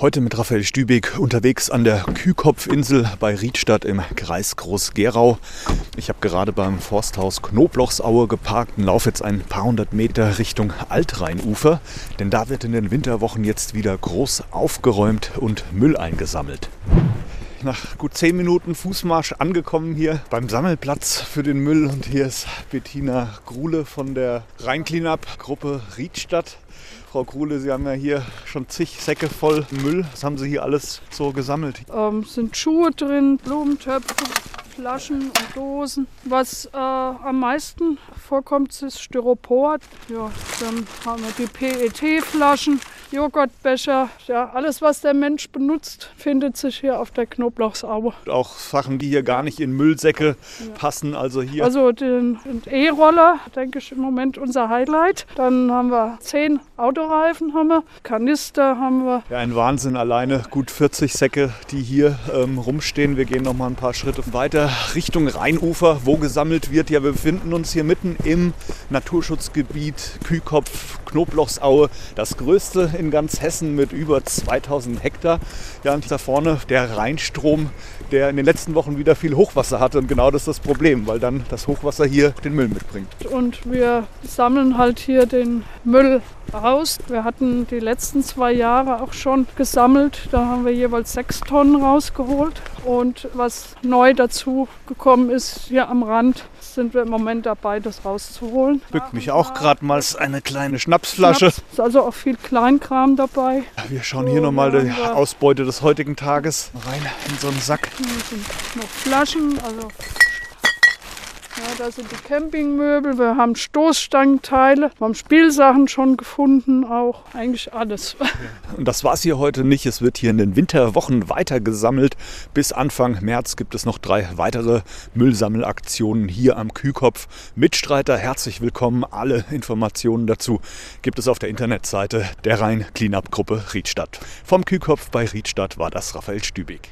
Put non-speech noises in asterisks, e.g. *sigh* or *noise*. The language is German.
Heute mit Raphael Stübig unterwegs an der Kühkopfinsel bei Riedstadt im Kreis Groß-Gerau. Ich habe gerade beim Forsthaus Knoblauchsaue geparkt und laufe jetzt ein paar hundert Meter Richtung Altrheinufer, denn da wird in den Winterwochen jetzt wieder groß aufgeräumt und Müll eingesammelt nach gut zehn Minuten Fußmarsch angekommen hier beim Sammelplatz für den Müll. Und hier ist Bettina Grule von der Rhein-Cleanup-Gruppe Riedstadt. Frau Krule, Sie haben ja hier schon zig Säcke voll Müll. Was haben Sie hier alles so gesammelt? Ähm, sind Schuhe drin, Blumentöpfe, Flaschen und Dosen. Was äh, am meisten vorkommt, ist Styropor. Ja, dann haben wir die PET-Flaschen, Joghurtbecher. Ja, alles, was der Mensch benutzt, findet sich hier auf der Knoblauchsaue. Auch Sachen, die hier gar nicht in Müllsäcke ja. passen. Also hier. Also den E-Roller, denke ich, im Moment unser Highlight. Dann haben wir zehn Autoreifen, haben wir, Kanister haben wir. Ja, ein Wahnsinn alleine. Gut 40 Säcke, die hier ähm, rumstehen. Wir gehen noch mal ein paar Schritte weiter Richtung Rheinufer, wo gesammelt wird. Ja, wir befinden uns hier mitten im Naturschutzgebiet Kühkopf, Knoblauchsaue. Das größte in ganz Hessen mit über 2000 Hektar. Ja, und da vorne der Rheinstrom, der in den letzten Wochen wieder viel Hochwasser hatte. Und genau das ist das Problem, weil dann das Hochwasser hier den Müll mitbringt. Und wir sammeln halt hier den Müll raus. Wir hatten die letzten zwei Jahre auch schon gesammelt. Da haben wir jeweils sechs Tonnen rausgeholt. Und was neu dazu gekommen ist, hier am Rand, sind wir im Moment dabei, das rauszuholen. Bückt mich auch gerade mal eine kleine Schnapsflasche. Schnaps, ist also auch viel Kleinkram dabei. Wir schauen hier nochmal die Ausbeute des heutigen Tages rein in so einen Sack. Hier sind noch Flaschen, also ja, da sind die Campingmöbel, wir haben Stoßstangenteile, wir haben Spielsachen schon gefunden, auch eigentlich alles. *laughs* Und das war es hier heute nicht. Es wird hier in den Winterwochen weiter gesammelt. Bis Anfang März gibt es noch drei weitere Müllsammelaktionen hier am Kühkopf. Mitstreiter, herzlich willkommen. Alle Informationen dazu gibt es auf der Internetseite der Rhein Cleanup Gruppe Riedstadt. Vom Kühkopf bei Riedstadt war das Raphael Stübig.